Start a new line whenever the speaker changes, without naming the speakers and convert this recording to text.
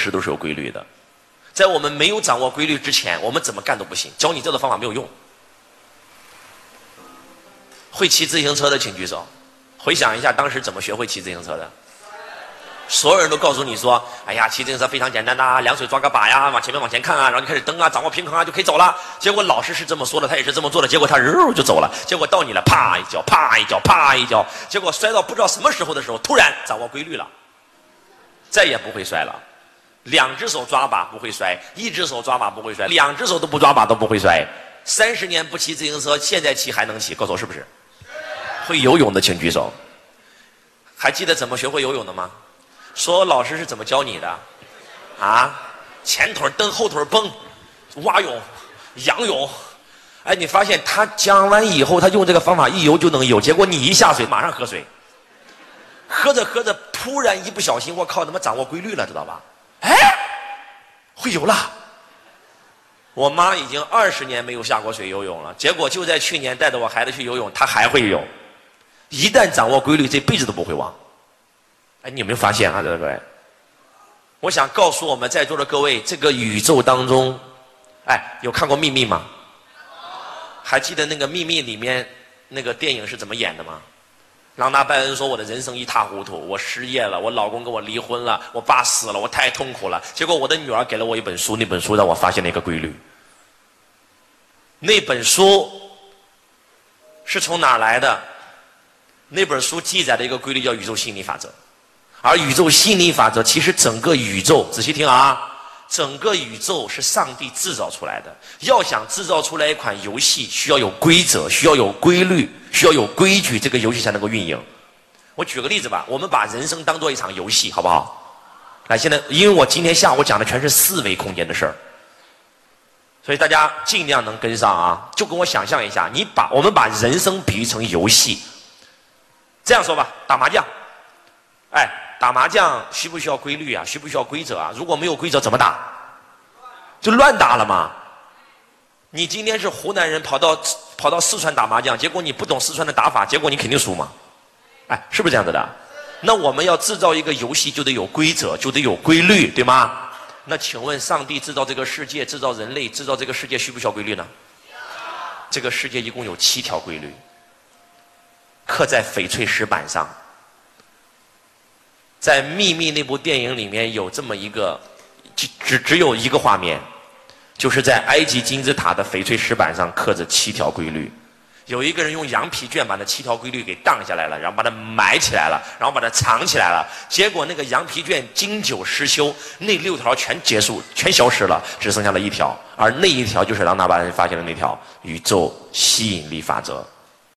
事都是有规律的。在我们没有掌握规律之前，我们怎么干都不行。教你这个方法没有用。会骑自行车的请举手。回想一下当时怎么学会骑自行车的。所有人都告诉你说：“哎呀，骑自行车非常简单呐，两手抓个把呀，往前面往前看啊，然后就开始蹬啊，掌握平衡啊，就可以走了。”结果老师是这么说的，他也是这么做的，结果他肉就走了。结果到你了，啪一脚，啪一脚，啪一脚，结果摔到不知道什么时候的时候，突然掌握规律了，再也不会摔了。两只手抓把不会摔，一只手抓把不会摔，两只手都不抓把都不会摔。三十年不骑自行车，现在骑还能骑，告诉我是不是？会游泳的请举手。还记得怎么学会游泳的吗？说老师是怎么教你的？啊，前腿蹬，后腿蹦，蛙泳、仰泳。哎，你发现他讲完以后，他用这个方法一游就能游。结果你一下水，马上喝水。喝着喝着，突然一不小心，我靠，他妈掌握规律了，知道吧？哎，会游了。我妈已经二十年没有下过水游泳了，结果就在去年带着我孩子去游泳，她还会游。一旦掌握规律，这辈子都不会忘。哎，你有没有发现啊，各位？我想告诉我们在座的各位，这个宇宙当中，哎，有看过《秘密》吗？还记得那个《秘密》里面那个电影是怎么演的吗？朗达·拜恩说：“我的人生一塌糊涂，我失业了，我老公跟我离婚了，我爸死了，我太痛苦了。结果我的女儿给了我一本书，那本书让我发现了一个规律。那本书是从哪来的？那本书记载的一个规律叫宇宙心理法则。”而宇宙心理法则，其实整个宇宙，仔细听啊，整个宇宙是上帝制造出来的。要想制造出来一款游戏，需要有规则，需要有规律，需要有规矩，这个游戏才能够运营。我举个例子吧，我们把人生当做一场游戏，好不好？来，现在因为我今天下午讲的全是四维空间的事儿，所以大家尽量能跟上啊。就跟我想象一下，你把我们把人生比喻成游戏，这样说吧，打麻将，哎。打麻将需不需要规律啊？需不需要规则啊？如果没有规则怎么打？就乱打了嘛。你今天是湖南人，跑到跑到四川打麻将，结果你不懂四川的打法，结果你肯定输嘛。哎，是不是这样子的？那我们要制造一个游戏，就得有规则，就得有规律，对吗？那请问，上帝制造这个世界，制造人类，制造这个世界，需不需要规律呢？这个世界一共有七条规律，刻在翡翠石板上。在《秘密》那部电影里面有这么一个，只只只有一个画面，就是在埃及金字塔的翡翠石板上刻着七条规律。有一个人用羊皮卷把那七条规律给荡下来了，然后把它埋起来了，然后把它藏起来了。结果那个羊皮卷经久失修，那六条全结束，全消失了，只剩下了一条。而那一条就是朗达·巴恩发现的那条宇宙吸引力法则。